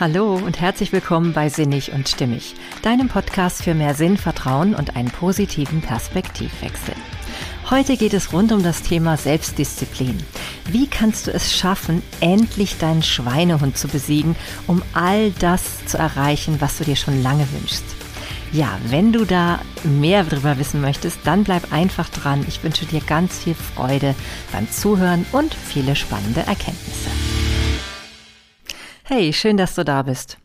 Hallo und herzlich willkommen bei Sinnig und Stimmig, deinem Podcast für mehr Sinn, Vertrauen und einen positiven Perspektivwechsel. Heute geht es rund um das Thema Selbstdisziplin. Wie kannst du es schaffen, endlich deinen Schweinehund zu besiegen, um all das zu erreichen, was du dir schon lange wünschst? Ja, wenn du da mehr darüber wissen möchtest, dann bleib einfach dran. Ich wünsche dir ganz viel Freude beim Zuhören und viele spannende Erkenntnisse. Hey, schön, dass du da bist.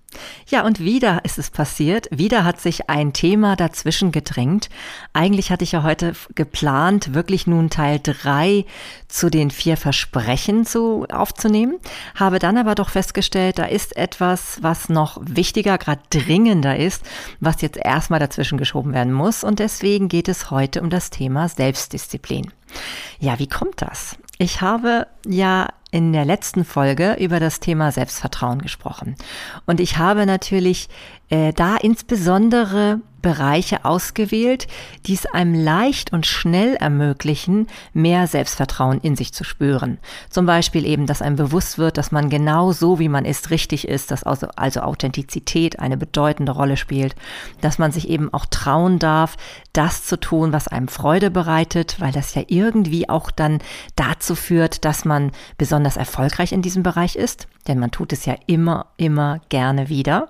Ja, und wieder ist es passiert. Wieder hat sich ein Thema dazwischen gedrängt. Eigentlich hatte ich ja heute geplant, wirklich nun Teil drei zu den vier Versprechen zu, aufzunehmen. Habe dann aber doch festgestellt, da ist etwas, was noch wichtiger, gerade dringender ist, was jetzt erstmal dazwischen geschoben werden muss. Und deswegen geht es heute um das Thema Selbstdisziplin. Ja, wie kommt das? Ich habe ja in der letzten Folge über das Thema Selbstvertrauen gesprochen. Und ich habe natürlich äh, da insbesondere Bereiche ausgewählt, die es einem leicht und schnell ermöglichen, mehr Selbstvertrauen in sich zu spüren. Zum Beispiel eben, dass einem bewusst wird, dass man genau so, wie man ist, richtig ist, dass also, also Authentizität eine bedeutende Rolle spielt, dass man sich eben auch trauen darf, das zu tun, was einem Freude bereitet, weil das ja irgendwie auch dann dazu führt, dass man besonders erfolgreich in diesem Bereich ist, denn man tut es ja immer, immer gerne wieder.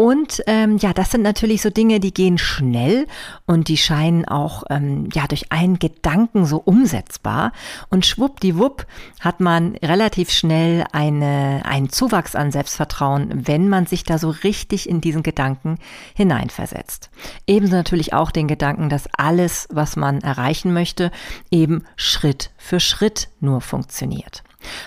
Und ähm, ja, das sind natürlich so Dinge, die gehen schnell und die scheinen auch ähm, ja durch einen Gedanken so umsetzbar. Und schwuppdiwupp hat man relativ schnell eine, einen Zuwachs an Selbstvertrauen, wenn man sich da so richtig in diesen Gedanken hineinversetzt. Ebenso natürlich auch den Gedanken, dass alles, was man erreichen möchte, eben Schritt für Schritt nur funktioniert.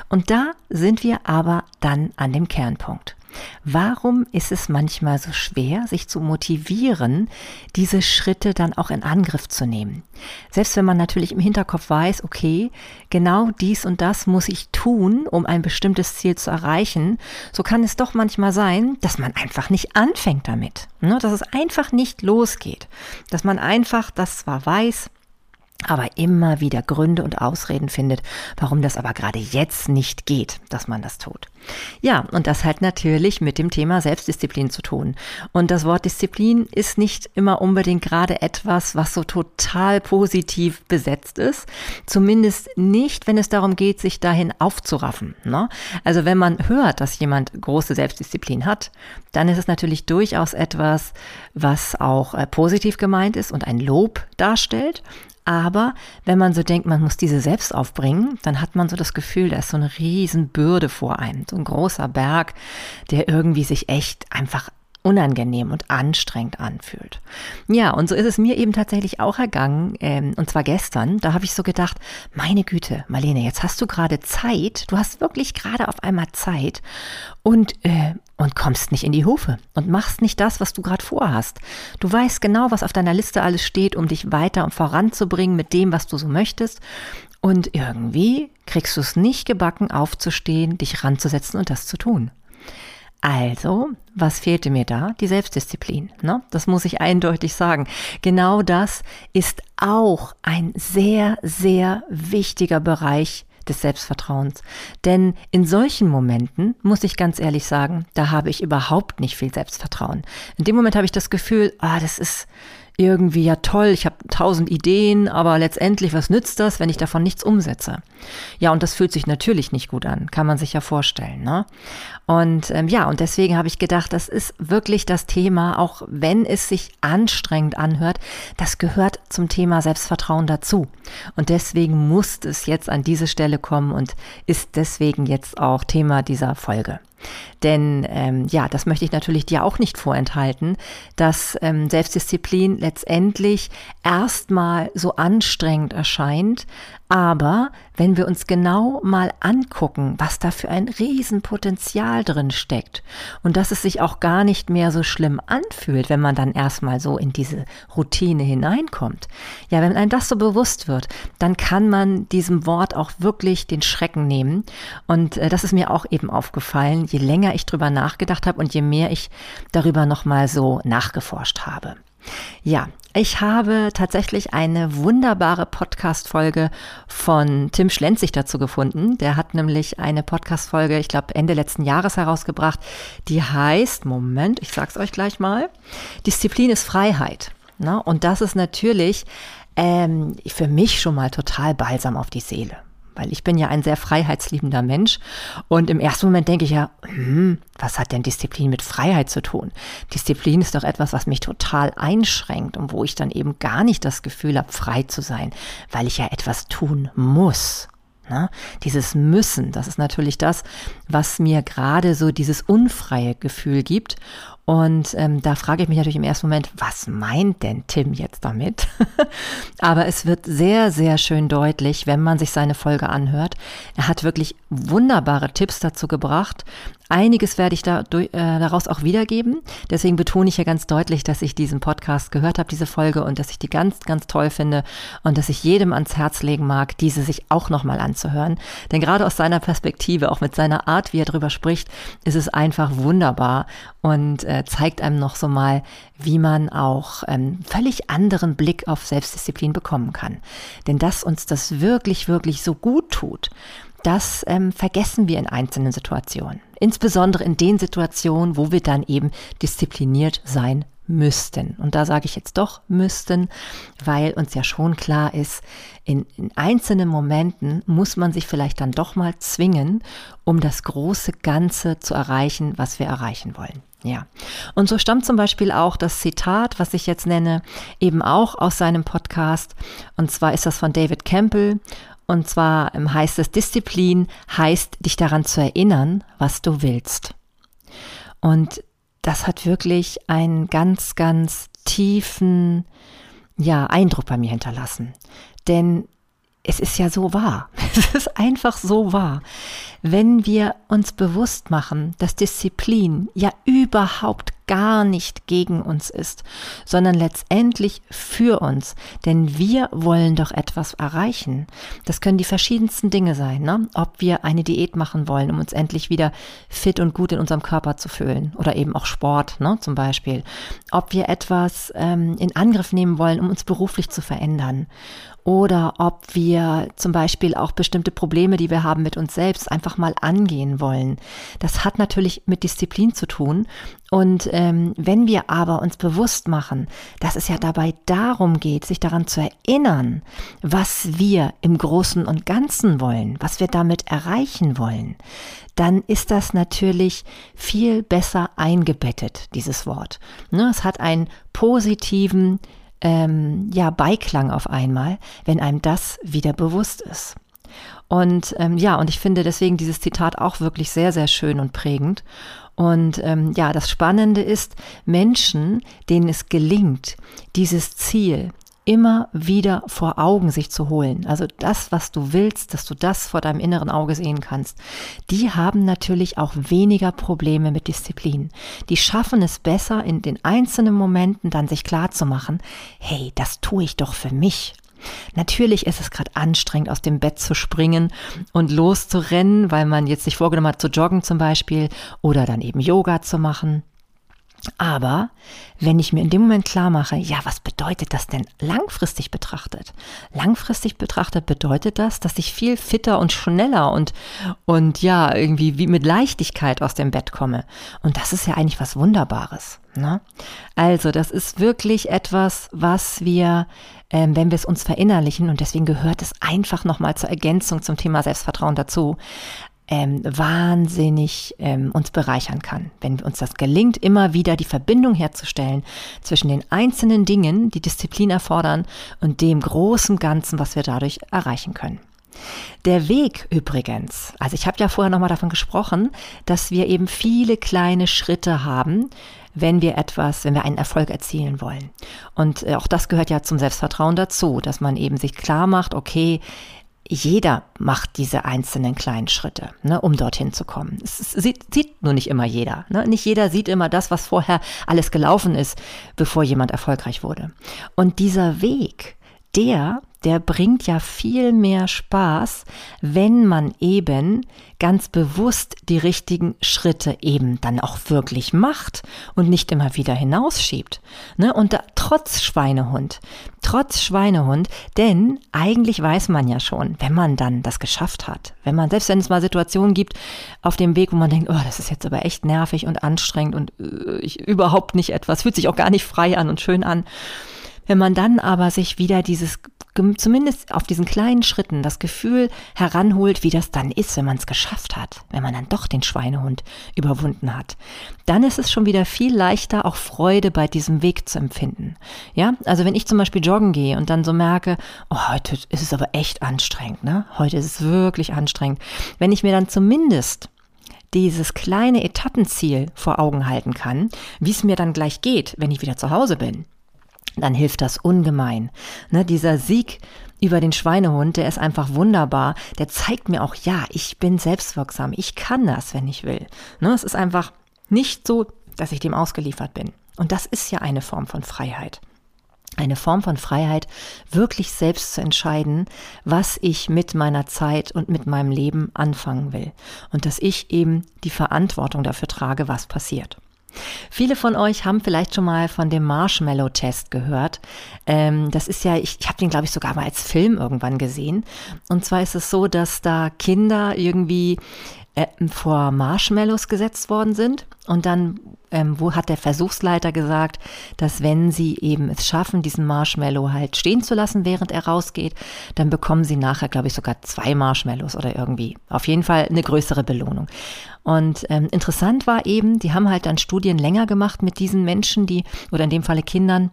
Und da sind wir aber dann an dem Kernpunkt. Warum ist es manchmal so schwer, sich zu motivieren, diese Schritte dann auch in Angriff zu nehmen? Selbst wenn man natürlich im Hinterkopf weiß, okay, genau dies und das muss ich tun, um ein bestimmtes Ziel zu erreichen, so kann es doch manchmal sein, dass man einfach nicht anfängt damit, ne? dass es einfach nicht losgeht, dass man einfach das zwar weiß, aber immer wieder Gründe und Ausreden findet, warum das aber gerade jetzt nicht geht, dass man das tut. Ja, und das hat natürlich mit dem Thema Selbstdisziplin zu tun. Und das Wort Disziplin ist nicht immer unbedingt gerade etwas, was so total positiv besetzt ist. Zumindest nicht, wenn es darum geht, sich dahin aufzuraffen. Ne? Also wenn man hört, dass jemand große Selbstdisziplin hat, dann ist es natürlich durchaus etwas, was auch äh, positiv gemeint ist und ein Lob darstellt. Aber wenn man so denkt, man muss diese selbst aufbringen, dann hat man so das Gefühl, da ist so eine Riesenbürde vor einem, so ein großer Berg, der irgendwie sich echt einfach unangenehm und anstrengend anfühlt. Ja, und so ist es mir eben tatsächlich auch ergangen, ähm, und zwar gestern. Da habe ich so gedacht, meine Güte, Marlene, jetzt hast du gerade Zeit, du hast wirklich gerade auf einmal Zeit und äh, und kommst nicht in die Hufe und machst nicht das, was du gerade vorhast. Du weißt genau, was auf deiner Liste alles steht, um dich weiter und voranzubringen mit dem, was du so möchtest. Und irgendwie kriegst du es nicht gebacken, aufzustehen, dich ranzusetzen und das zu tun. Also, was fehlte mir da? Die Selbstdisziplin. Ne? Das muss ich eindeutig sagen. Genau das ist auch ein sehr, sehr wichtiger Bereich des Selbstvertrauens. Denn in solchen Momenten, muss ich ganz ehrlich sagen, da habe ich überhaupt nicht viel Selbstvertrauen. In dem Moment habe ich das Gefühl, ah, das ist, irgendwie ja toll, ich habe tausend Ideen, aber letztendlich, was nützt das, wenn ich davon nichts umsetze? Ja, und das fühlt sich natürlich nicht gut an, kann man sich ja vorstellen. Ne? Und ähm, ja, und deswegen habe ich gedacht, das ist wirklich das Thema, auch wenn es sich anstrengend anhört, das gehört zum Thema Selbstvertrauen dazu. Und deswegen muss es jetzt an diese Stelle kommen und ist deswegen jetzt auch Thema dieser Folge. Denn ähm, ja, das möchte ich natürlich dir auch nicht vorenthalten, dass ähm, Selbstdisziplin letztendlich erstmal so anstrengend erscheint, aber wenn wir uns genau mal angucken, was da für ein Riesenpotenzial drin steckt und dass es sich auch gar nicht mehr so schlimm anfühlt, wenn man dann erstmal so in diese Routine hineinkommt. Ja, wenn einem das so bewusst wird, dann kann man diesem Wort auch wirklich den Schrecken nehmen. Und äh, das ist mir auch eben aufgefallen, je länger ich drüber nachgedacht habe und je mehr ich darüber nochmal so nachgeforscht habe. Ja, ich habe tatsächlich eine wunderbare Podcast-Folge von Tim Schlenzig dazu gefunden. Der hat nämlich eine Podcast-Folge, ich glaube, Ende letzten Jahres herausgebracht, die heißt, Moment, ich sag's euch gleich mal, Disziplin ist Freiheit. Ne? Und das ist natürlich ähm, für mich schon mal total balsam auf die Seele weil ich bin ja ein sehr freiheitsliebender Mensch. Und im ersten Moment denke ich ja, hm, was hat denn Disziplin mit Freiheit zu tun? Disziplin ist doch etwas, was mich total einschränkt und wo ich dann eben gar nicht das Gefühl habe, frei zu sein, weil ich ja etwas tun muss. Ne? Dieses Müssen, das ist natürlich das, was mir gerade so dieses unfreie Gefühl gibt. Und ähm, da frage ich mich natürlich im ersten Moment, was meint denn Tim jetzt damit? Aber es wird sehr, sehr schön deutlich, wenn man sich seine Folge anhört. Er hat wirklich wunderbare Tipps dazu gebracht, Einiges werde ich da, äh, daraus auch wiedergeben. Deswegen betone ich ja ganz deutlich, dass ich diesen Podcast gehört habe, diese Folge, und dass ich die ganz, ganz toll finde und dass ich jedem ans Herz legen mag, diese sich auch nochmal anzuhören. Denn gerade aus seiner Perspektive, auch mit seiner Art, wie er darüber spricht, ist es einfach wunderbar und äh, zeigt einem noch so mal, wie man auch ähm, völlig anderen Blick auf Selbstdisziplin bekommen kann. Denn dass uns das wirklich, wirklich so gut tut, das ähm, vergessen wir in einzelnen Situationen. Insbesondere in den Situationen, wo wir dann eben diszipliniert sein müssten. Und da sage ich jetzt doch müssten, weil uns ja schon klar ist, in, in, einzelnen Momenten muss man sich vielleicht dann doch mal zwingen, um das große Ganze zu erreichen, was wir erreichen wollen. Ja. Und so stammt zum Beispiel auch das Zitat, was ich jetzt nenne, eben auch aus seinem Podcast. Und zwar ist das von David Campbell. Und zwar ähm, heißt es, Disziplin heißt, dich daran zu erinnern, was du willst. Und das hat wirklich einen ganz, ganz tiefen, ja, Eindruck bei mir hinterlassen. Denn es ist ja so wahr. Es ist einfach so wahr. Wenn wir uns bewusst machen, dass Disziplin ja überhaupt gar nicht gegen uns ist, sondern letztendlich für uns. Denn wir wollen doch etwas erreichen. Das können die verschiedensten Dinge sein, ne? Ob wir eine Diät machen wollen, um uns endlich wieder fit und gut in unserem Körper zu fühlen. Oder eben auch Sport, ne? Zum Beispiel. Ob wir etwas ähm, in Angriff nehmen wollen, um uns beruflich zu verändern oder ob wir zum Beispiel auch bestimmte Probleme, die wir haben mit uns selbst, einfach mal angehen wollen. Das hat natürlich mit Disziplin zu tun. Und ähm, wenn wir aber uns bewusst machen, dass es ja dabei darum geht, sich daran zu erinnern, was wir im Großen und Ganzen wollen, was wir damit erreichen wollen, dann ist das natürlich viel besser eingebettet, dieses Wort. Ne, es hat einen positiven ähm, ja, Beiklang auf einmal, wenn einem das wieder bewusst ist. Und ähm, ja, und ich finde deswegen dieses Zitat auch wirklich sehr, sehr schön und prägend. Und ähm, ja, das Spannende ist, Menschen, denen es gelingt, dieses Ziel, immer wieder vor Augen sich zu holen. Also das, was du willst, dass du das vor deinem inneren Auge sehen kannst. Die haben natürlich auch weniger Probleme mit Disziplin. Die schaffen es besser, in den einzelnen Momenten dann sich klar zu machen, hey, das tue ich doch für mich. Natürlich ist es gerade anstrengend, aus dem Bett zu springen und loszurennen, weil man jetzt sich vorgenommen hat, zu joggen zum Beispiel oder dann eben Yoga zu machen. Aber wenn ich mir in dem Moment klar mache, ja, was bedeutet das denn langfristig betrachtet? Langfristig betrachtet bedeutet das, dass ich viel fitter und schneller und, und ja, irgendwie wie mit Leichtigkeit aus dem Bett komme. Und das ist ja eigentlich was Wunderbares. Ne? Also, das ist wirklich etwas, was wir, ähm, wenn wir es uns verinnerlichen, und deswegen gehört es einfach nochmal zur Ergänzung zum Thema Selbstvertrauen dazu, ähm, wahnsinnig ähm, uns bereichern kann. Wenn uns das gelingt, immer wieder die Verbindung herzustellen zwischen den einzelnen Dingen, die Disziplin erfordern, und dem großen Ganzen, was wir dadurch erreichen können. Der Weg übrigens, also ich habe ja vorher nochmal davon gesprochen, dass wir eben viele kleine Schritte haben, wenn wir etwas, wenn wir einen Erfolg erzielen wollen. Und äh, auch das gehört ja zum Selbstvertrauen dazu, dass man eben sich klar macht, okay, jeder macht diese einzelnen kleinen Schritte, ne, um dorthin zu kommen. Es sieht, sieht nur nicht immer jeder. Ne? Nicht jeder sieht immer das, was vorher alles gelaufen ist, bevor jemand erfolgreich wurde. Und dieser Weg, der der bringt ja viel mehr Spaß, wenn man eben ganz bewusst die richtigen Schritte eben dann auch wirklich macht und nicht immer wieder hinausschiebt. Ne? Und da, trotz Schweinehund, trotz Schweinehund, denn eigentlich weiß man ja schon, wenn man dann das geschafft hat, wenn man, selbst wenn es mal Situationen gibt auf dem Weg, wo man denkt, oh, das ist jetzt aber echt nervig und anstrengend und äh, ich, überhaupt nicht etwas, fühlt sich auch gar nicht frei an und schön an. Wenn man dann aber sich wieder dieses zumindest auf diesen kleinen Schritten das Gefühl heranholt, wie das dann ist, wenn man es geschafft hat, wenn man dann doch den Schweinehund überwunden hat, dann ist es schon wieder viel leichter, auch Freude bei diesem Weg zu empfinden. Ja, also wenn ich zum Beispiel joggen gehe und dann so merke, oh, heute ist es aber echt anstrengend, ne? Heute ist es wirklich anstrengend. Wenn ich mir dann zumindest dieses kleine Etappenziel vor Augen halten kann, wie es mir dann gleich geht, wenn ich wieder zu Hause bin, dann hilft das ungemein. Ne, dieser Sieg über den Schweinehund, der ist einfach wunderbar. Der zeigt mir auch, ja, ich bin selbstwirksam. Ich kann das, wenn ich will. Ne, es ist einfach nicht so, dass ich dem ausgeliefert bin. Und das ist ja eine Form von Freiheit. Eine Form von Freiheit, wirklich selbst zu entscheiden, was ich mit meiner Zeit und mit meinem Leben anfangen will. Und dass ich eben die Verantwortung dafür trage, was passiert. Viele von euch haben vielleicht schon mal von dem Marshmallow-Test gehört. Ähm, das ist ja, ich, ich habe den, glaube ich, sogar mal als Film irgendwann gesehen. Und zwar ist es so, dass da Kinder irgendwie vor Marshmallows gesetzt worden sind. Und dann ähm, wo hat der Versuchsleiter gesagt, dass wenn sie eben es schaffen, diesen Marshmallow halt stehen zu lassen, während er rausgeht, dann bekommen sie nachher, glaube ich, sogar zwei Marshmallows oder irgendwie. Auf jeden Fall eine größere Belohnung. Und ähm, interessant war eben, die haben halt dann Studien länger gemacht mit diesen Menschen, die, oder in dem Falle Kindern,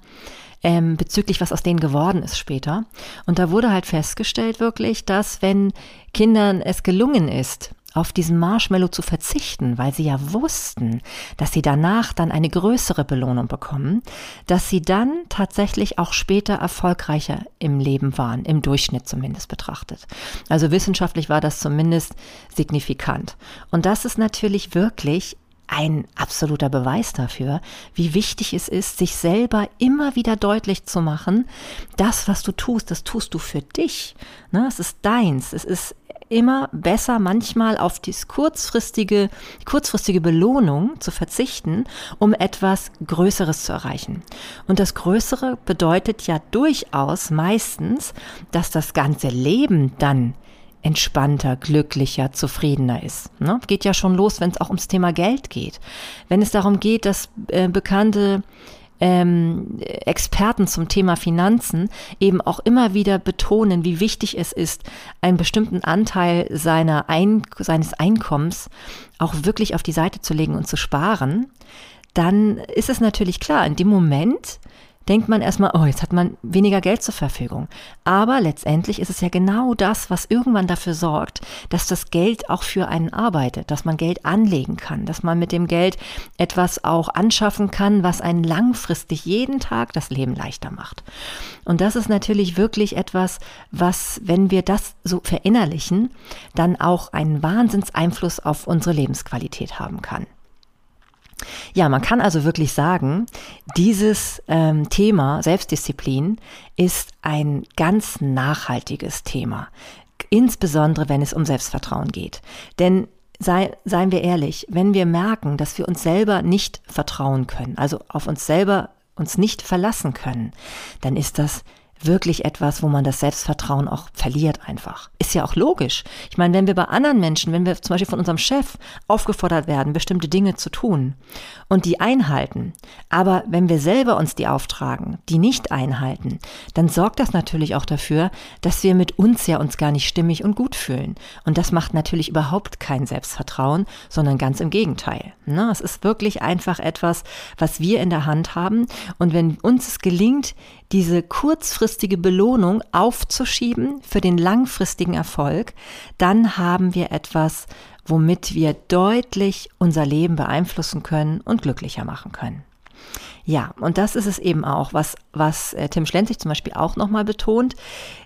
ähm, bezüglich was aus denen geworden ist später. Und da wurde halt festgestellt wirklich, dass wenn Kindern es gelungen ist, auf diesen Marshmallow zu verzichten, weil sie ja wussten, dass sie danach dann eine größere Belohnung bekommen, dass sie dann tatsächlich auch später erfolgreicher im Leben waren, im Durchschnitt zumindest betrachtet. Also wissenschaftlich war das zumindest signifikant. Und das ist natürlich wirklich ein absoluter Beweis dafür, wie wichtig es ist, sich selber immer wieder deutlich zu machen, das, was du tust, das tust du für dich. Ne? Es ist deins. Es ist immer besser, manchmal auf die kurzfristige, kurzfristige Belohnung zu verzichten, um etwas Größeres zu erreichen. Und das Größere bedeutet ja durchaus meistens, dass das ganze Leben dann entspannter, glücklicher, zufriedener ist. Ne? Geht ja schon los, wenn es auch ums Thema Geld geht. Wenn es darum geht, dass äh, bekannte ähm, Experten zum Thema Finanzen eben auch immer wieder betonen, wie wichtig es ist, einen bestimmten Anteil seiner Ein seines Einkommens auch wirklich auf die Seite zu legen und zu sparen, dann ist es natürlich klar, in dem Moment denkt man erstmal, oh, jetzt hat man weniger Geld zur Verfügung. Aber letztendlich ist es ja genau das, was irgendwann dafür sorgt, dass das Geld auch für einen arbeitet, dass man Geld anlegen kann, dass man mit dem Geld etwas auch anschaffen kann, was einen langfristig jeden Tag das Leben leichter macht. Und das ist natürlich wirklich etwas, was, wenn wir das so verinnerlichen, dann auch einen Wahnsinnseinfluss auf unsere Lebensqualität haben kann. Ja, man kann also wirklich sagen, dieses ähm, Thema Selbstdisziplin ist ein ganz nachhaltiges Thema, insbesondere wenn es um Selbstvertrauen geht. Denn sei, seien wir ehrlich, wenn wir merken, dass wir uns selber nicht vertrauen können, also auf uns selber uns nicht verlassen können, dann ist das wirklich etwas, wo man das Selbstvertrauen auch verliert einfach. Ist ja auch logisch. Ich meine, wenn wir bei anderen Menschen, wenn wir zum Beispiel von unserem Chef aufgefordert werden, bestimmte Dinge zu tun und die einhalten, aber wenn wir selber uns die auftragen, die nicht einhalten, dann sorgt das natürlich auch dafür, dass wir mit uns ja uns gar nicht stimmig und gut fühlen. Und das macht natürlich überhaupt kein Selbstvertrauen, sondern ganz im Gegenteil. Ne? Es ist wirklich einfach etwas, was wir in der Hand haben. Und wenn uns es gelingt, diese kurzfristige Belohnung aufzuschieben für den langfristigen Erfolg, dann haben wir etwas, womit wir deutlich unser Leben beeinflussen können und glücklicher machen können. Ja, und das ist es eben auch, was was äh, Tim Schlenzig zum Beispiel auch nochmal betont.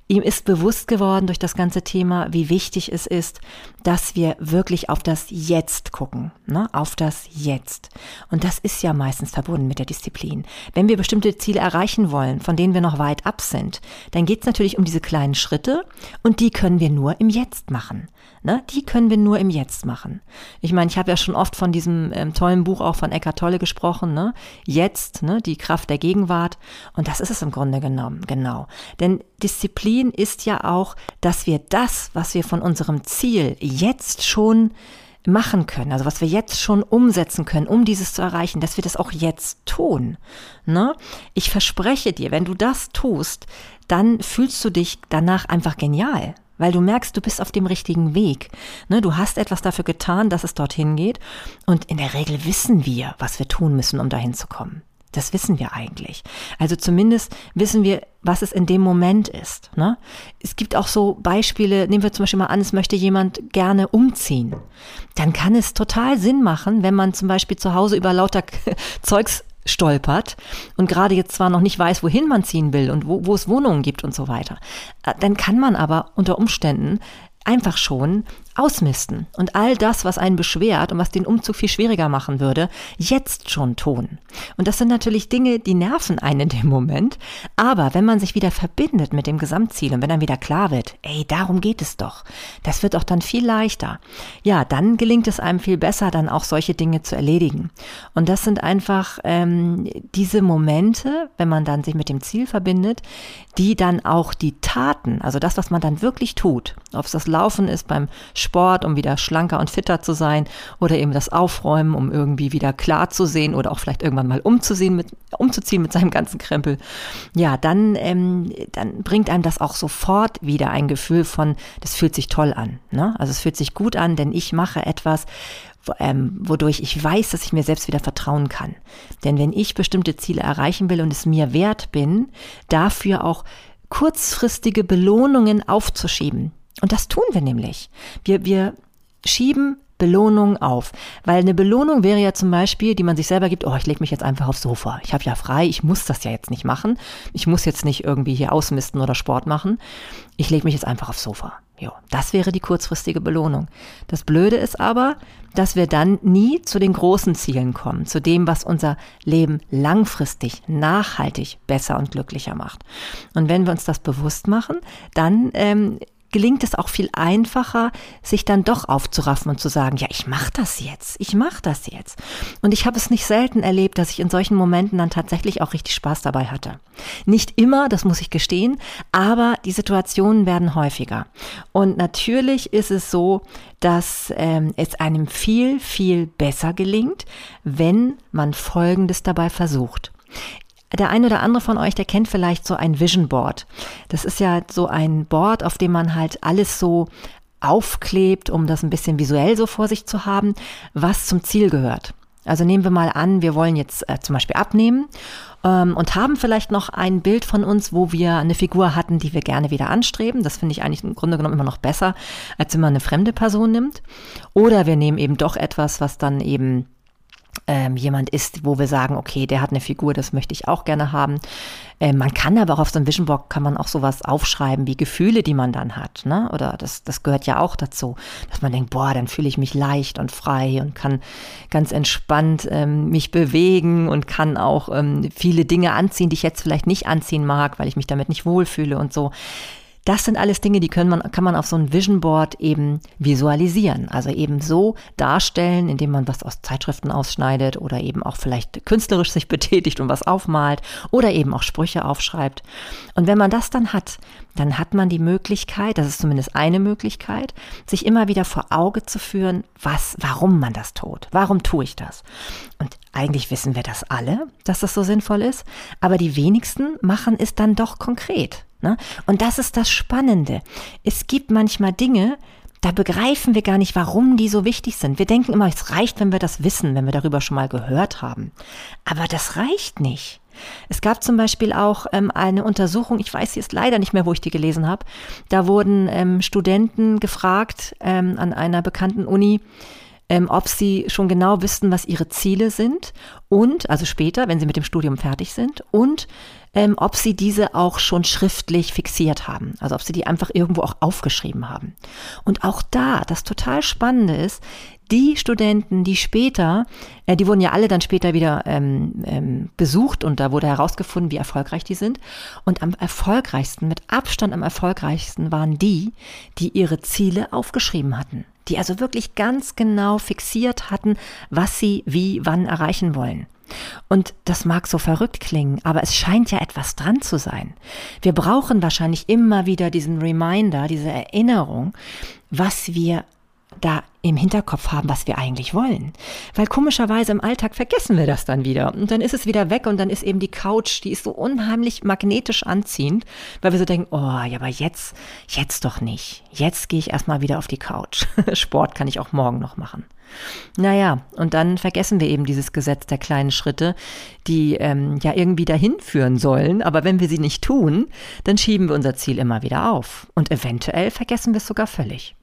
Ihm ist bewusst geworden durch das ganze Thema, wie wichtig es ist, dass wir wirklich auf das Jetzt gucken, ne? auf das Jetzt. Und das ist ja meistens verbunden mit der Disziplin. Wenn wir bestimmte Ziele erreichen wollen, von denen wir noch weit ab sind, dann geht es natürlich um diese kleinen Schritte und die können wir nur im Jetzt machen. Ne? Die können wir nur im Jetzt machen. Ich meine, ich habe ja schon oft von diesem ähm, tollen Buch auch von Eckart Tolle gesprochen, ne? Jetzt, ne? die Kraft der Gegenwart. Und das ist es im Grunde genommen, genau. Denn Disziplin ist ja auch, dass wir das, was wir von unserem Ziel jetzt schon machen können, also was wir jetzt schon umsetzen können, um dieses zu erreichen, dass wir das auch jetzt tun. Ne? Ich verspreche dir, wenn du das tust, dann fühlst du dich danach einfach genial weil du merkst, du bist auf dem richtigen Weg. Ne, du hast etwas dafür getan, dass es dorthin geht. Und in der Regel wissen wir, was wir tun müssen, um dahin zu kommen. Das wissen wir eigentlich. Also zumindest wissen wir, was es in dem Moment ist. Ne? Es gibt auch so Beispiele, nehmen wir zum Beispiel mal an, es möchte jemand gerne umziehen. Dann kann es total Sinn machen, wenn man zum Beispiel zu Hause über lauter Zeugs stolpert und gerade jetzt zwar noch nicht weiß, wohin man ziehen will und wo, wo es Wohnungen gibt und so weiter, äh, dann kann man aber unter Umständen einfach schon ausmisten und all das, was einen beschwert und was den Umzug viel schwieriger machen würde, jetzt schon tun. Und das sind natürlich Dinge, die nerven einen in dem Moment. Aber wenn man sich wieder verbindet mit dem Gesamtziel und wenn dann wieder klar wird, ey, darum geht es doch, das wird auch dann viel leichter. Ja, dann gelingt es einem viel besser, dann auch solche Dinge zu erledigen. Und das sind einfach ähm, diese Momente, wenn man dann sich mit dem Ziel verbindet, die dann auch die Taten, also das, was man dann wirklich tut, ob es das Laufen ist beim Sport, um wieder schlanker und fitter zu sein oder eben das Aufräumen, um irgendwie wieder klar zu sehen oder auch vielleicht irgendwann mal umzuziehen mit, umzuziehen mit seinem ganzen Krempel. Ja, dann, ähm, dann bringt einem das auch sofort wieder ein Gefühl von, das fühlt sich toll an. Ne? Also es fühlt sich gut an, denn ich mache etwas, ähm, wodurch ich weiß, dass ich mir selbst wieder vertrauen kann. Denn wenn ich bestimmte Ziele erreichen will und es mir wert bin, dafür auch kurzfristige Belohnungen aufzuschieben, und das tun wir nämlich. Wir, wir schieben Belohnung auf. Weil eine Belohnung wäre ja zum Beispiel, die man sich selber gibt, oh, ich lege mich jetzt einfach aufs Sofa. Ich habe ja frei, ich muss das ja jetzt nicht machen. Ich muss jetzt nicht irgendwie hier ausmisten oder Sport machen. Ich lege mich jetzt einfach aufs Sofa. Jo, das wäre die kurzfristige Belohnung. Das Blöde ist aber, dass wir dann nie zu den großen Zielen kommen, zu dem, was unser Leben langfristig, nachhaltig besser und glücklicher macht. Und wenn wir uns das bewusst machen, dann ähm, gelingt es auch viel einfacher, sich dann doch aufzuraffen und zu sagen, ja, ich mache das jetzt, ich mache das jetzt. Und ich habe es nicht selten erlebt, dass ich in solchen Momenten dann tatsächlich auch richtig Spaß dabei hatte. Nicht immer, das muss ich gestehen, aber die Situationen werden häufiger. Und natürlich ist es so, dass ähm, es einem viel, viel besser gelingt, wenn man Folgendes dabei versucht. Der eine oder andere von euch, der kennt vielleicht so ein Vision Board. Das ist ja so ein Board, auf dem man halt alles so aufklebt, um das ein bisschen visuell so vor sich zu haben, was zum Ziel gehört. Also nehmen wir mal an, wir wollen jetzt äh, zum Beispiel abnehmen ähm, und haben vielleicht noch ein Bild von uns, wo wir eine Figur hatten, die wir gerne wieder anstreben. Das finde ich eigentlich im Grunde genommen immer noch besser, als wenn man eine fremde Person nimmt. Oder wir nehmen eben doch etwas, was dann eben ähm, jemand ist, wo wir sagen, okay, der hat eine Figur, das möchte ich auch gerne haben. Ähm, man kann aber auch auf so einem Vision Board kann man auch sowas aufschreiben wie Gefühle, die man dann hat, ne? Oder das, das gehört ja auch dazu, dass man denkt, boah, dann fühle ich mich leicht und frei und kann ganz entspannt ähm, mich bewegen und kann auch ähm, viele Dinge anziehen, die ich jetzt vielleicht nicht anziehen mag, weil ich mich damit nicht wohlfühle und so. Das sind alles Dinge, die können man, kann man auf so ein Vision Board eben visualisieren. Also eben so darstellen, indem man was aus Zeitschriften ausschneidet oder eben auch vielleicht künstlerisch sich betätigt und was aufmalt oder eben auch Sprüche aufschreibt. Und wenn man das dann hat, dann hat man die Möglichkeit, das ist zumindest eine Möglichkeit, sich immer wieder vor Auge zu führen, was, warum man das tut. Warum tue ich das? Und eigentlich wissen wir das alle, dass das so sinnvoll ist, aber die wenigsten machen es dann doch konkret. Ne? Und das ist das Spannende. Es gibt manchmal Dinge, da begreifen wir gar nicht, warum die so wichtig sind. Wir denken immer, es reicht, wenn wir das wissen, wenn wir darüber schon mal gehört haben. Aber das reicht nicht. Es gab zum Beispiel auch ähm, eine Untersuchung, ich weiß jetzt leider nicht mehr, wo ich die gelesen habe. Da wurden ähm, Studenten gefragt ähm, an einer bekannten Uni, ähm, ob sie schon genau wissen, was ihre Ziele sind und, also später, wenn sie mit dem Studium fertig sind und ähm, ob sie diese auch schon schriftlich fixiert haben. Also ob sie die einfach irgendwo auch aufgeschrieben haben. Und auch da, das total Spannende ist, die Studenten, die später, äh, die wurden ja alle dann später wieder ähm, ähm, besucht und da wurde herausgefunden, wie erfolgreich die sind. Und am erfolgreichsten, mit Abstand am erfolgreichsten waren die, die ihre Ziele aufgeschrieben hatten. Die also wirklich ganz genau fixiert hatten, was sie wie wann erreichen wollen. Und das mag so verrückt klingen, aber es scheint ja etwas dran zu sein. Wir brauchen wahrscheinlich immer wieder diesen Reminder, diese Erinnerung, was wir da im Hinterkopf haben, was wir eigentlich wollen. Weil komischerweise im Alltag vergessen wir das dann wieder. Und dann ist es wieder weg und dann ist eben die Couch, die ist so unheimlich magnetisch anziehend, weil wir so denken, oh, ja, aber jetzt, jetzt doch nicht. Jetzt gehe ich erstmal wieder auf die Couch. Sport kann ich auch morgen noch machen. Naja, und dann vergessen wir eben dieses Gesetz der kleinen Schritte, die ähm, ja irgendwie dahin führen sollen. Aber wenn wir sie nicht tun, dann schieben wir unser Ziel immer wieder auf. Und eventuell vergessen wir es sogar völlig.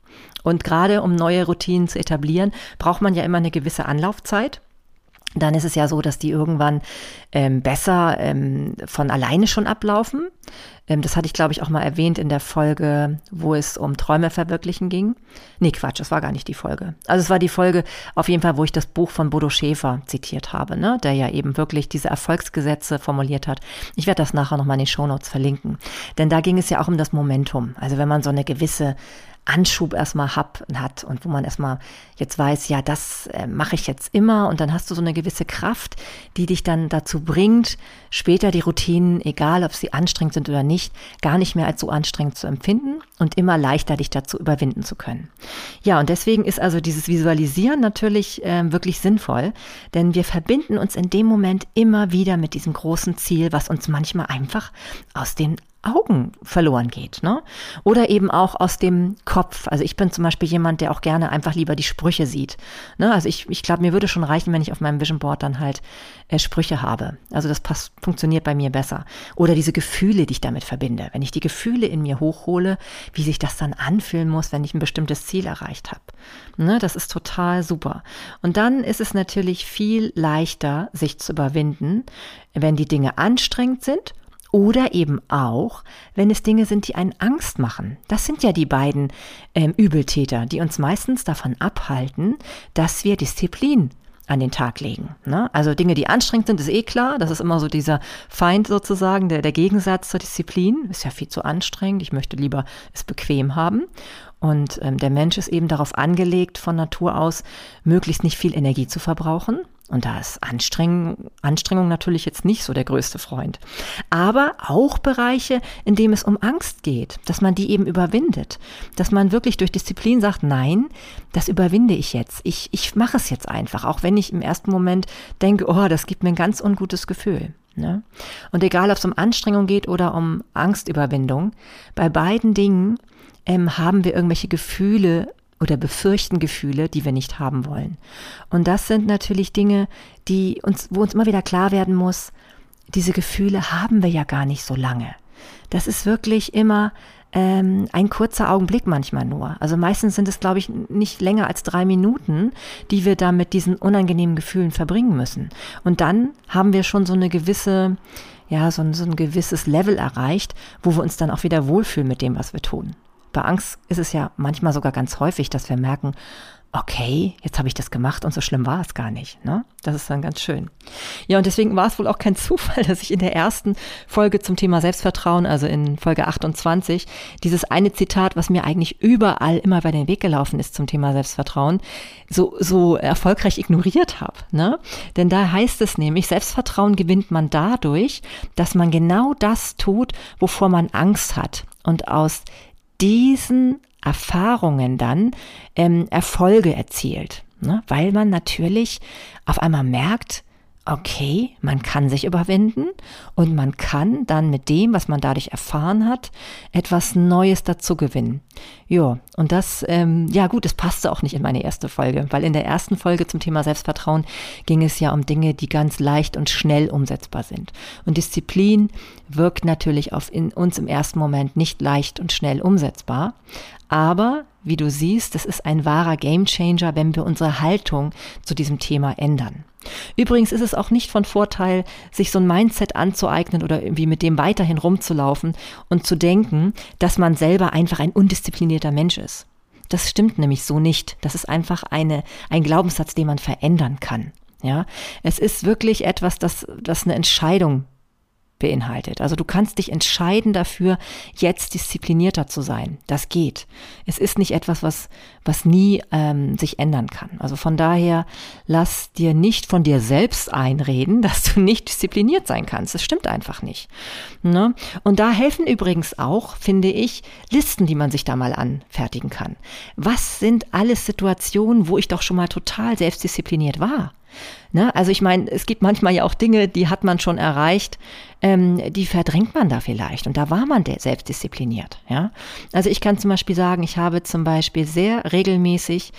Und gerade um neue Routinen zu etablieren, braucht man ja immer eine gewisse Anlaufzeit dann ist es ja so, dass die irgendwann ähm, besser ähm, von alleine schon ablaufen. Ähm, das hatte ich, glaube ich, auch mal erwähnt in der Folge, wo es um Träume verwirklichen ging. Nee, Quatsch, das war gar nicht die Folge. Also es war die Folge auf jeden Fall, wo ich das Buch von Bodo Schäfer zitiert habe, ne? der ja eben wirklich diese Erfolgsgesetze formuliert hat. Ich werde das nachher nochmal in den Shownotes verlinken. Denn da ging es ja auch um das Momentum. Also wenn man so eine gewisse Anschub erstmal hab, hat und wo man erstmal jetzt weiß, ja, das äh, mache ich jetzt immer und dann hast du so eine gewisse Kraft, die dich dann dazu bringt, später die Routinen, egal ob sie anstrengend sind oder nicht, gar nicht mehr als so anstrengend zu empfinden und immer leichter dich dazu überwinden zu können. Ja, und deswegen ist also dieses Visualisieren natürlich äh, wirklich sinnvoll, denn wir verbinden uns in dem Moment immer wieder mit diesem großen Ziel, was uns manchmal einfach aus den Augen verloren geht, ne? Oder eben auch aus dem Kopf. Also ich bin zum Beispiel jemand, der auch gerne einfach lieber die Sprüche sieht. Ne? Also ich, ich glaube, mir würde schon reichen, wenn ich auf meinem Vision Board dann halt äh, Sprüche habe. Also das passt, funktioniert bei mir besser. Oder diese Gefühle, die ich damit verbinde. Wenn ich die Gefühle in mir hochhole, wie sich das dann anfühlen muss, wenn ich ein bestimmtes Ziel erreicht habe. Ne? Das ist total super. Und dann ist es natürlich viel leichter, sich zu überwinden, wenn die Dinge anstrengend sind oder eben auch, wenn es Dinge sind, die einen Angst machen. Das sind ja die beiden ähm, Übeltäter, die uns meistens davon abhalten, dass wir Disziplin an den Tag legen. Ne? Also Dinge, die anstrengend sind, ist eh klar. Das ist immer so dieser Feind sozusagen, der, der Gegensatz zur Disziplin. Ist ja viel zu anstrengend. Ich möchte lieber es bequem haben. Und ähm, der Mensch ist eben darauf angelegt, von Natur aus möglichst nicht viel Energie zu verbrauchen. Und da ist Anstrengung, Anstrengung natürlich jetzt nicht so der größte Freund. Aber auch Bereiche, in denen es um Angst geht, dass man die eben überwindet. Dass man wirklich durch Disziplin sagt, nein, das überwinde ich jetzt. Ich, ich mache es jetzt einfach, auch wenn ich im ersten Moment denke, oh, das gibt mir ein ganz ungutes Gefühl. Ne? Und egal, ob es um Anstrengung geht oder um Angstüberwindung, bei beiden Dingen ähm, haben wir irgendwelche Gefühle oder befürchten Gefühle, die wir nicht haben wollen. Und das sind natürlich Dinge, die uns, wo uns immer wieder klar werden muss, diese Gefühle haben wir ja gar nicht so lange. Das ist wirklich immer ähm, ein kurzer Augenblick manchmal nur. Also meistens sind es, glaube ich, nicht länger als drei Minuten, die wir da mit diesen unangenehmen Gefühlen verbringen müssen. Und dann haben wir schon so eine gewisse, ja, so ein, so ein gewisses Level erreicht, wo wir uns dann auch wieder wohlfühlen mit dem, was wir tun. Bei Angst ist es ja manchmal sogar ganz häufig, dass wir merken, okay, jetzt habe ich das gemacht und so schlimm war es gar nicht. Ne? Das ist dann ganz schön. Ja, und deswegen war es wohl auch kein Zufall, dass ich in der ersten Folge zum Thema Selbstvertrauen, also in Folge 28, dieses eine Zitat, was mir eigentlich überall immer bei den Weg gelaufen ist zum Thema Selbstvertrauen, so, so erfolgreich ignoriert habe. Ne? Denn da heißt es nämlich, Selbstvertrauen gewinnt man dadurch, dass man genau das tut, wovor man Angst hat. Und aus diesen Erfahrungen dann ähm, Erfolge erzielt. Ne? Weil man natürlich auf einmal merkt, okay, man kann sich überwinden und man kann dann mit dem, was man dadurch erfahren hat, etwas Neues dazu gewinnen. Ja, und das, ähm, ja gut, es passte auch nicht in meine erste Folge, weil in der ersten Folge zum Thema Selbstvertrauen ging es ja um Dinge, die ganz leicht und schnell umsetzbar sind. Und Disziplin wirkt natürlich auf in uns im ersten Moment nicht leicht und schnell umsetzbar, aber wie du siehst, das ist ein wahrer Gamechanger, wenn wir unsere Haltung zu diesem Thema ändern. Übrigens ist es auch nicht von Vorteil, sich so ein Mindset anzueignen oder irgendwie mit dem weiterhin rumzulaufen und zu denken, dass man selber einfach ein undisziplinierter Mensch ist. Das stimmt nämlich so nicht. Das ist einfach eine, ein Glaubenssatz, den man verändern kann. Ja, es ist wirklich etwas, das, das eine Entscheidung beinhaltet. Also du kannst dich entscheiden dafür, jetzt disziplinierter zu sein. Das geht. Es ist nicht etwas, was, was nie ähm, sich ändern kann. Also von daher lass dir nicht von dir selbst einreden, dass du nicht diszipliniert sein kannst. Das stimmt einfach nicht. Ne? Und da helfen übrigens auch, finde ich, Listen, die man sich da mal anfertigen kann. Was sind alles Situationen, wo ich doch schon mal total selbstdiszipliniert war? Ne? Also ich meine, es gibt manchmal ja auch Dinge, die hat man schon erreicht, ähm, die verdrängt man da vielleicht. Und da war man selbstdiszipliniert. Ja? Also ich kann zum Beispiel sagen, ich habe zum Beispiel sehr regelmäßig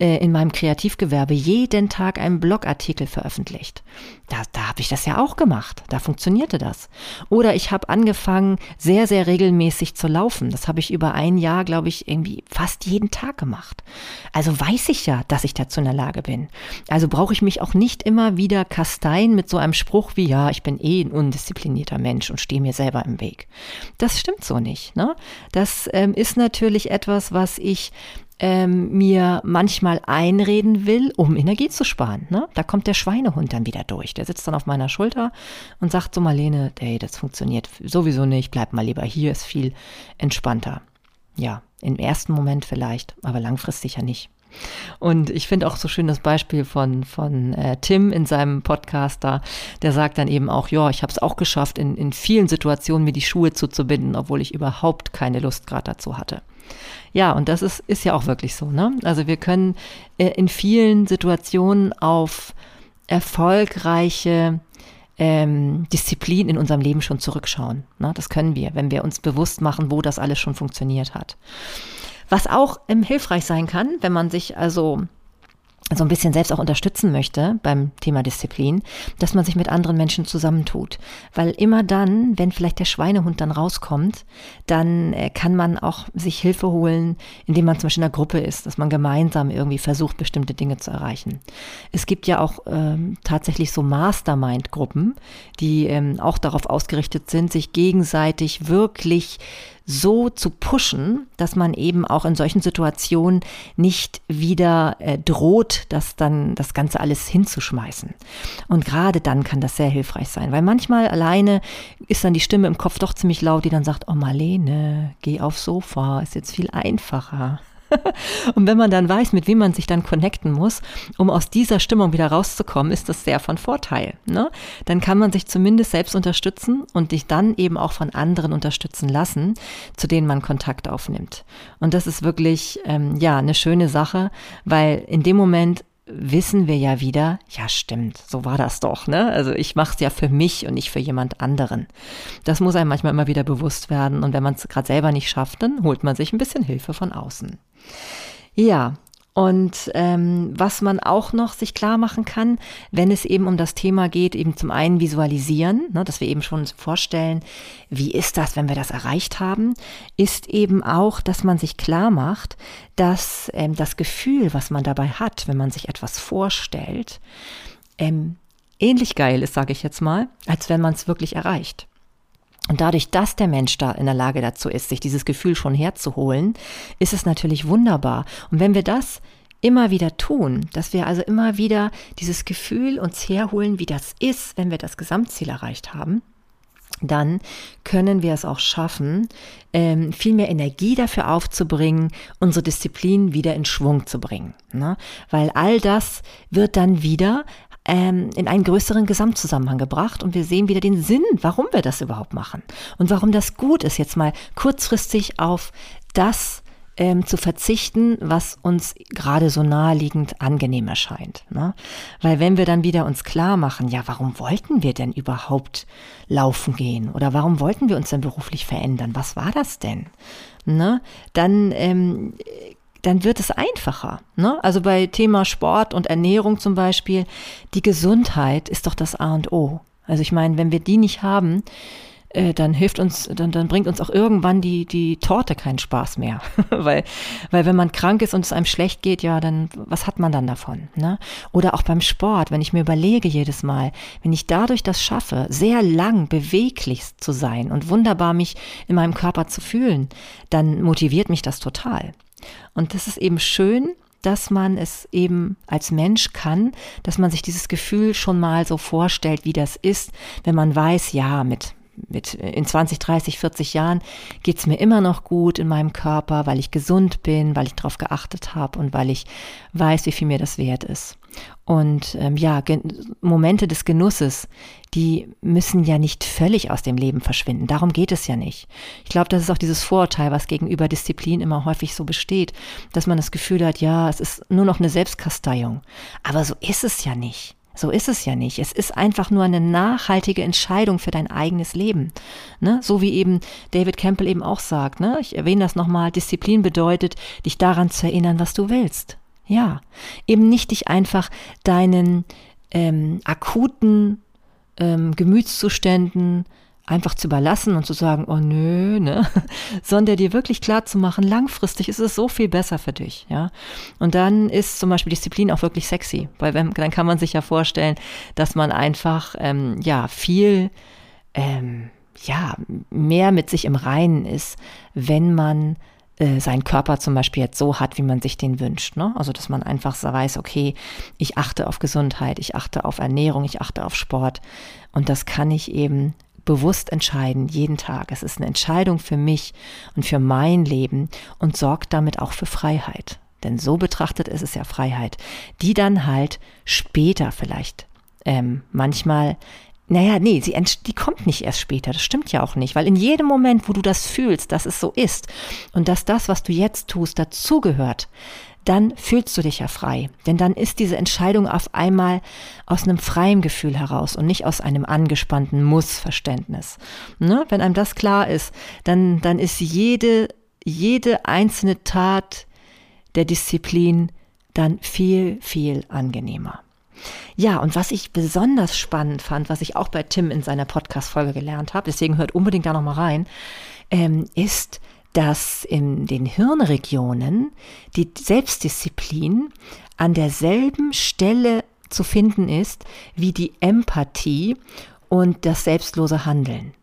äh, in meinem Kreativgewerbe jeden Tag einen Blogartikel veröffentlicht. Da, da habe ich das ja auch gemacht. Da funktionierte das. Oder ich habe angefangen, sehr, sehr regelmäßig zu laufen. Das habe ich über ein Jahr, glaube ich, irgendwie fast jeden Tag gemacht. Also weiß ich ja, dass ich dazu in der Lage bin. Also brauche ich mich auch nicht immer wieder kasteien mit so einem Spruch wie, ja, ich bin eh ein undisziplinierter Mensch und stehe mir selber im Weg. Das stimmt so nicht. Ne? Das ähm, ist natürlich etwas, was ich ähm, mir manchmal einreden will, um Energie zu sparen. Ne? Da kommt der Schweinehund dann wieder durch. Der sitzt dann auf meiner Schulter und sagt so, Marlene, hey, das funktioniert sowieso nicht, bleib mal lieber hier, ist viel entspannter. Ja, im ersten Moment vielleicht, aber langfristig ja nicht. Und ich finde auch so schön das Beispiel von, von äh, Tim in seinem Podcast da. Der sagt dann eben auch, ja, ich habe es auch geschafft, in, in vielen Situationen mir die Schuhe zuzubinden, obwohl ich überhaupt keine Lust gerade dazu hatte. Ja, und das ist, ist ja auch wirklich so. Ne? Also wir können äh, in vielen Situationen auf erfolgreiche ähm, Disziplin in unserem Leben schon zurückschauen. Ne? Das können wir, wenn wir uns bewusst machen, wo das alles schon funktioniert hat. Was auch ähm, hilfreich sein kann, wenn man sich also so ein bisschen selbst auch unterstützen möchte beim Thema Disziplin, dass man sich mit anderen Menschen zusammentut. Weil immer dann, wenn vielleicht der Schweinehund dann rauskommt, dann äh, kann man auch sich Hilfe holen, indem man zum Beispiel in einer Gruppe ist, dass man gemeinsam irgendwie versucht, bestimmte Dinge zu erreichen. Es gibt ja auch ähm, tatsächlich so Mastermind-Gruppen, die ähm, auch darauf ausgerichtet sind, sich gegenseitig wirklich so zu pushen, dass man eben auch in solchen Situationen nicht wieder äh, droht, das dann das Ganze alles hinzuschmeißen. Und gerade dann kann das sehr hilfreich sein, weil manchmal alleine ist dann die Stimme im Kopf doch ziemlich laut, die dann sagt, oh Marlene, geh aufs Sofa, ist jetzt viel einfacher. und wenn man dann weiß, mit wem man sich dann connecten muss, um aus dieser Stimmung wieder rauszukommen, ist das sehr von Vorteil. Ne? Dann kann man sich zumindest selbst unterstützen und dich dann eben auch von anderen unterstützen lassen, zu denen man Kontakt aufnimmt. Und das ist wirklich ähm, ja eine schöne Sache, weil in dem Moment wissen wir ja wieder, ja stimmt, so war das doch, ne? Also ich mache es ja für mich und nicht für jemand anderen. Das muss einem manchmal immer wieder bewusst werden und wenn man es gerade selber nicht schafft, dann holt man sich ein bisschen Hilfe von außen. Ja, und ähm, was man auch noch sich klar machen kann, wenn es eben um das Thema geht, eben zum einen visualisieren, ne, dass wir eben schon vorstellen, wie ist das, wenn wir das erreicht haben, ist eben auch, dass man sich klar macht, dass ähm, das Gefühl, was man dabei hat, wenn man sich etwas vorstellt, ähm, ähnlich geil ist, sage ich jetzt mal, als wenn man es wirklich erreicht. Und dadurch, dass der Mensch da in der Lage dazu ist, sich dieses Gefühl schon herzuholen, ist es natürlich wunderbar. Und wenn wir das immer wieder tun, dass wir also immer wieder dieses Gefühl uns herholen, wie das ist, wenn wir das Gesamtziel erreicht haben, dann können wir es auch schaffen, ähm, viel mehr Energie dafür aufzubringen, unsere Disziplin wieder in Schwung zu bringen. Ne? Weil all das wird dann wieder ähm, in einen größeren Gesamtzusammenhang gebracht und wir sehen wieder den Sinn, warum wir das überhaupt machen und warum das gut ist, jetzt mal kurzfristig auf das ähm, zu verzichten, was uns gerade so naheliegend angenehm erscheint. Ne? Weil wenn wir dann wieder uns klar machen, ja, warum wollten wir denn überhaupt laufen gehen oder warum wollten wir uns denn beruflich verändern? Was war das denn? Ne? Dann ähm, dann wird es einfacher. Ne? Also bei Thema Sport und Ernährung zum Beispiel, die Gesundheit ist doch das A und O. Also ich meine, wenn wir die nicht haben, äh, dann hilft uns, dann, dann bringt uns auch irgendwann die, die Torte keinen Spaß mehr. weil, weil wenn man krank ist und es einem schlecht geht, ja, dann was hat man dann davon? Ne? Oder auch beim Sport, wenn ich mir überlege jedes Mal, wenn ich dadurch das schaffe, sehr lang beweglich zu sein und wunderbar mich in meinem Körper zu fühlen, dann motiviert mich das total. Und das ist eben schön, dass man es eben als Mensch kann, dass man sich dieses Gefühl schon mal so vorstellt, wie das ist, wenn man weiß, ja, mit mit in 20, 30, 40 Jahren geht's mir immer noch gut in meinem Körper, weil ich gesund bin, weil ich darauf geachtet habe und weil ich weiß, wie viel mir das wert ist. Und ähm, ja, Momente des Genusses, die müssen ja nicht völlig aus dem Leben verschwinden. Darum geht es ja nicht. Ich glaube, das ist auch dieses Vorurteil, was gegenüber Disziplin immer häufig so besteht, dass man das Gefühl hat, ja, es ist nur noch eine Selbstkasteiung. Aber so ist es ja nicht. So ist es ja nicht. Es ist einfach nur eine nachhaltige Entscheidung für dein eigenes Leben. Ne? So wie eben David Campbell eben auch sagt. Ne? Ich erwähne das nochmal. Disziplin bedeutet, dich daran zu erinnern, was du willst. Ja, eben nicht dich einfach deinen ähm, akuten ähm, Gemütszuständen einfach zu überlassen und zu sagen, oh nö, ne, sondern dir wirklich klar zu machen, langfristig ist es so viel besser für dich, ja. Und dann ist zum Beispiel Disziplin auch wirklich sexy, weil dann kann man sich ja vorstellen, dass man einfach, ähm, ja, viel, ähm, ja, mehr mit sich im Reinen ist, wenn man äh, seinen Körper zum Beispiel jetzt so hat, wie man sich den wünscht. Ne? Also dass man einfach so weiß, okay, ich achte auf Gesundheit, ich achte auf Ernährung, ich achte auf Sport. Und das kann ich eben bewusst entscheiden, jeden Tag. Es ist eine Entscheidung für mich und für mein Leben und sorgt damit auch für Freiheit. Denn so betrachtet ist es ja Freiheit, die dann halt später vielleicht ähm, manchmal naja, nee, sie die kommt nicht erst später. Das stimmt ja auch nicht, weil in jedem Moment, wo du das fühlst, dass es so ist und dass das, was du jetzt tust, dazugehört, dann fühlst du dich ja frei. Denn dann ist diese Entscheidung auf einmal aus einem freien Gefühl heraus und nicht aus einem angespannten Muss-Verständnis. Ne? Wenn einem das klar ist, dann, dann ist jede, jede einzelne Tat der Disziplin dann viel, viel angenehmer. Ja, und was ich besonders spannend fand, was ich auch bei Tim in seiner Podcast-Folge gelernt habe, deswegen hört unbedingt da nochmal rein, ähm, ist, dass in den Hirnregionen die Selbstdisziplin an derselben Stelle zu finden ist wie die Empathie und das selbstlose Handeln.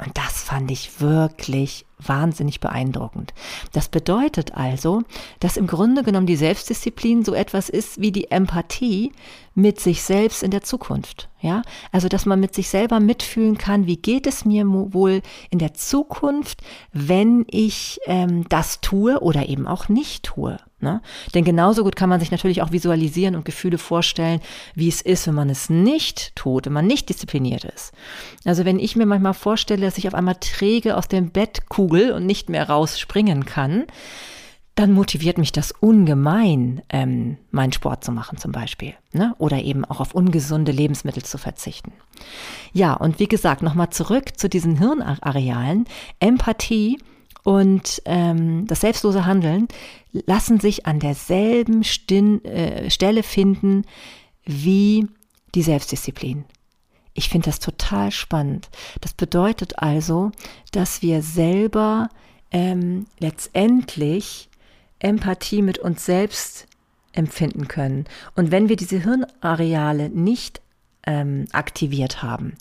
Und das fand ich wirklich wahnsinnig beeindruckend. Das bedeutet also, dass im Grunde genommen die Selbstdisziplin so etwas ist wie die Empathie mit sich selbst in der Zukunft. Ja, also dass man mit sich selber mitfühlen kann, wie geht es mir wohl in der Zukunft, wenn ich ähm, das tue oder eben auch nicht tue. Ne? Denn genauso gut kann man sich natürlich auch visualisieren und Gefühle vorstellen, wie es ist, wenn man es nicht tut, wenn man nicht diszipliniert ist. Also wenn ich mir manchmal vorstelle, dass ich auf einmal träge aus dem Bett kugel und nicht mehr rausspringen kann, dann motiviert mich das ungemein, ähm, meinen Sport zu machen zum Beispiel. Ne? Oder eben auch auf ungesunde Lebensmittel zu verzichten. Ja, und wie gesagt, nochmal zurück zu diesen Hirnarealen. Empathie und ähm, das selbstlose Handeln lassen sich an derselben Stin äh, Stelle finden wie die Selbstdisziplin. Ich finde das total spannend. Das bedeutet also, dass wir selber ähm, letztendlich Empathie mit uns selbst empfinden können. Und wenn wir diese Hirnareale nicht ähm, aktiviert haben,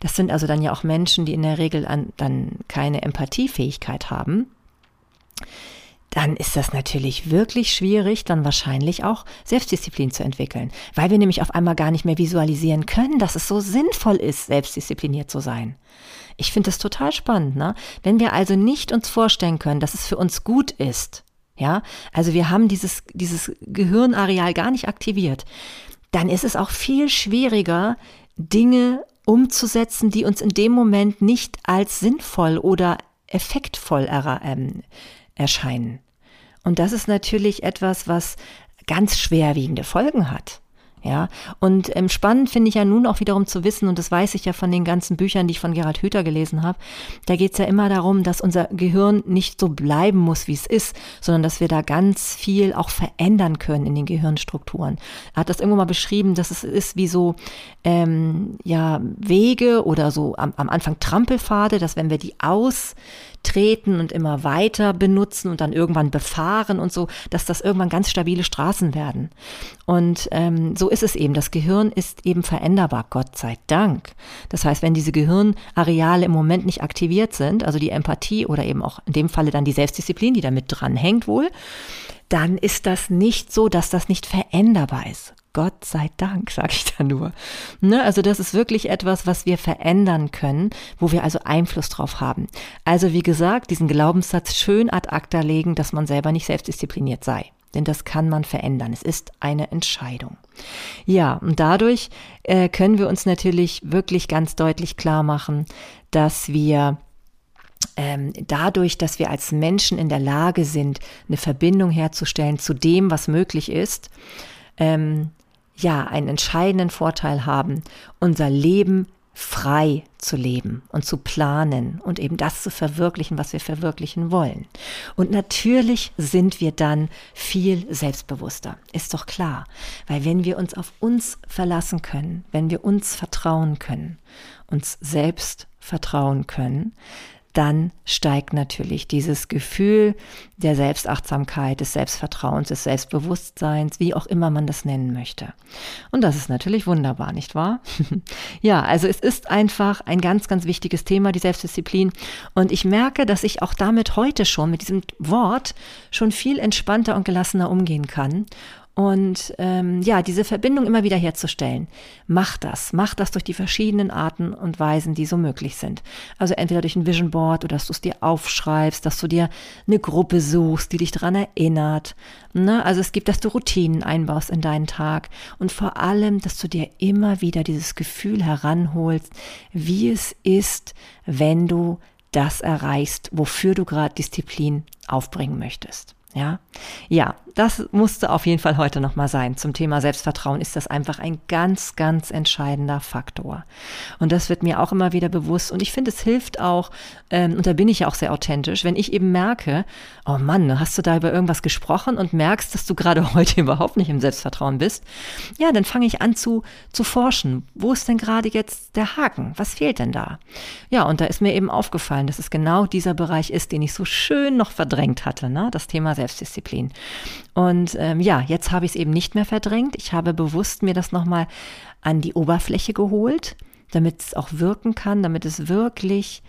das sind also dann ja auch Menschen, die in der Regel an, dann keine Empathiefähigkeit haben, dann ist das natürlich wirklich schwierig, dann wahrscheinlich auch Selbstdisziplin zu entwickeln, weil wir nämlich auf einmal gar nicht mehr visualisieren können, dass es so sinnvoll ist, selbstdiszipliniert zu sein. Ich finde das total spannend, ne? Wenn wir also nicht uns vorstellen können, dass es für uns gut ist, ja, also wir haben dieses, dieses Gehirnareal gar nicht aktiviert, dann ist es auch viel schwieriger, Dinge umzusetzen, die uns in dem Moment nicht als sinnvoll oder effektvoll er, ähm, erscheinen. Und das ist natürlich etwas, was ganz schwerwiegende Folgen hat. Ja, und ähm, spannend finde ich ja nun auch wiederum zu wissen, und das weiß ich ja von den ganzen Büchern, die ich von Gerald Hüther gelesen habe, da geht es ja immer darum, dass unser Gehirn nicht so bleiben muss, wie es ist, sondern dass wir da ganz viel auch verändern können in den Gehirnstrukturen. Er hat das irgendwo mal beschrieben, dass es ist wie so ähm, ja, Wege oder so am, am Anfang Trampelpfade, dass wenn wir die aus treten und immer weiter benutzen und dann irgendwann befahren und so, dass das irgendwann ganz stabile Straßen werden. Und ähm, so ist es eben. Das Gehirn ist eben veränderbar, Gott sei Dank. Das heißt, wenn diese Gehirnareale im Moment nicht aktiviert sind, also die Empathie oder eben auch in dem Falle dann die Selbstdisziplin, die damit dranhängt wohl, dann ist das nicht so, dass das nicht veränderbar ist. Gott sei Dank, sage ich da nur. Ne? Also das ist wirklich etwas, was wir verändern können, wo wir also Einfluss drauf haben. Also wie gesagt, diesen Glaubenssatz schön ad acta legen, dass man selber nicht selbstdiszipliniert sei. Denn das kann man verändern. Es ist eine Entscheidung. Ja, und dadurch äh, können wir uns natürlich wirklich ganz deutlich klar machen, dass wir dadurch, dass wir als Menschen in der Lage sind, eine Verbindung herzustellen zu dem, was möglich ist, ähm, ja, einen entscheidenden Vorteil haben, unser Leben frei zu leben und zu planen und eben das zu verwirklichen, was wir verwirklichen wollen. Und natürlich sind wir dann viel selbstbewusster, ist doch klar, weil wenn wir uns auf uns verlassen können, wenn wir uns vertrauen können, uns selbst vertrauen können, dann steigt natürlich dieses Gefühl der Selbstachtsamkeit, des Selbstvertrauens, des Selbstbewusstseins, wie auch immer man das nennen möchte. Und das ist natürlich wunderbar, nicht wahr? ja, also es ist einfach ein ganz, ganz wichtiges Thema, die Selbstdisziplin. Und ich merke, dass ich auch damit heute schon, mit diesem Wort, schon viel entspannter und gelassener umgehen kann und ähm, ja, diese Verbindung immer wieder herzustellen. Mach das. Mach das durch die verschiedenen Arten und Weisen, die so möglich sind. Also entweder durch ein Vision Board oder dass du es dir aufschreibst, dass du dir eine Gruppe suchst, die dich daran erinnert. Ne? Also es gibt, dass du Routinen einbaust in deinen Tag und vor allem, dass du dir immer wieder dieses Gefühl heranholst, wie es ist, wenn du das erreichst, wofür du gerade Disziplin aufbringen möchtest. Ja, ja, das musste auf jeden Fall heute nochmal sein. Zum Thema Selbstvertrauen ist das einfach ein ganz, ganz entscheidender Faktor. Und das wird mir auch immer wieder bewusst. Und ich finde, es hilft auch, ähm, und da bin ich ja auch sehr authentisch, wenn ich eben merke, oh Mann, hast du da über irgendwas gesprochen und merkst, dass du gerade heute überhaupt nicht im Selbstvertrauen bist, ja, dann fange ich an zu, zu forschen. Wo ist denn gerade jetzt der Haken? Was fehlt denn da? Ja, und da ist mir eben aufgefallen, dass es genau dieser Bereich ist, den ich so schön noch verdrängt hatte, ne? das Thema Selbstdisziplin. Und ähm, ja, jetzt habe ich es eben nicht mehr verdrängt. Ich habe bewusst mir das nochmal an die Oberfläche geholt, damit es auch wirken kann, damit es wirklich,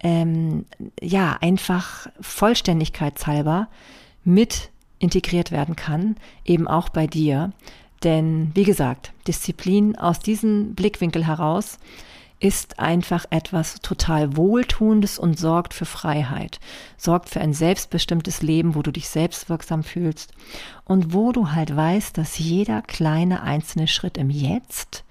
ähm, ja, einfach vollständigkeitshalber mit integriert werden kann, eben auch bei dir. Denn wie gesagt, Disziplin aus diesem Blickwinkel heraus ist einfach etwas total Wohltuendes und sorgt für Freiheit, sorgt für ein selbstbestimmtes Leben, wo du dich selbstwirksam fühlst und wo du halt weißt, dass jeder kleine einzelne Schritt im Jetzt,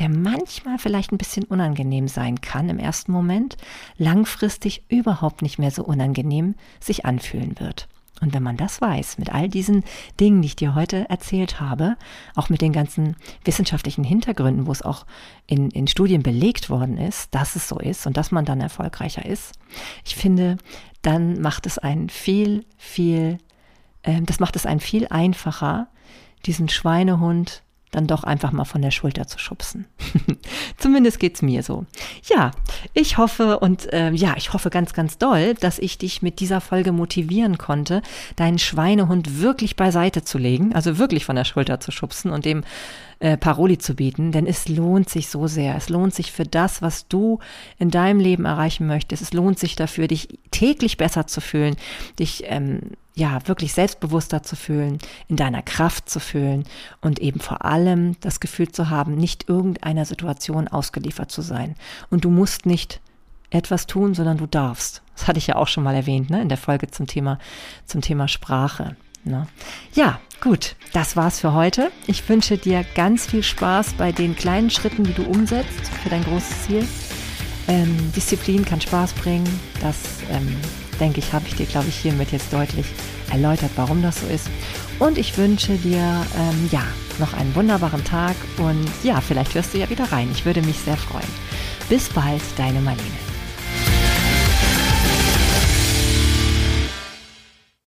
der manchmal vielleicht ein bisschen unangenehm sein kann im ersten Moment, langfristig überhaupt nicht mehr so unangenehm sich anfühlen wird. Und wenn man das weiß, mit all diesen Dingen, die ich dir heute erzählt habe, auch mit den ganzen wissenschaftlichen Hintergründen, wo es auch in, in Studien belegt worden ist, dass es so ist und dass man dann erfolgreicher ist, ich finde, dann macht es einen viel, viel, äh, das macht es einen viel einfacher, diesen Schweinehund dann doch einfach mal von der Schulter zu schubsen. Zumindest geht's mir so. Ja, ich hoffe und äh, ja, ich hoffe ganz, ganz doll, dass ich dich mit dieser Folge motivieren konnte, deinen Schweinehund wirklich beiseite zu legen, also wirklich von der Schulter zu schubsen und dem äh, Paroli zu bieten, denn es lohnt sich so sehr. Es lohnt sich für das, was du in deinem Leben erreichen möchtest. Es lohnt sich dafür, dich täglich besser zu fühlen, dich ähm, ja wirklich selbstbewusster zu fühlen, in deiner Kraft zu fühlen und eben vor allem das Gefühl zu haben, nicht irgendeiner Situation ausgeliefert zu sein. Und du musst nicht etwas tun, sondern du darfst. Das hatte ich ja auch schon mal erwähnt, ne, in der Folge zum Thema, zum Thema Sprache. Ne? Ja, gut, das war's für heute. Ich wünsche dir ganz viel Spaß bei den kleinen Schritten, die du umsetzt für dein großes Ziel. Ähm, Disziplin kann Spaß bringen. Das, ähm, denke ich, habe ich dir, glaube ich, hiermit jetzt deutlich erläutert, warum das so ist. Und ich wünsche dir ähm, ja noch einen wunderbaren Tag und ja, vielleicht hörst du ja wieder rein. Ich würde mich sehr freuen. Bis bald, deine Marlene.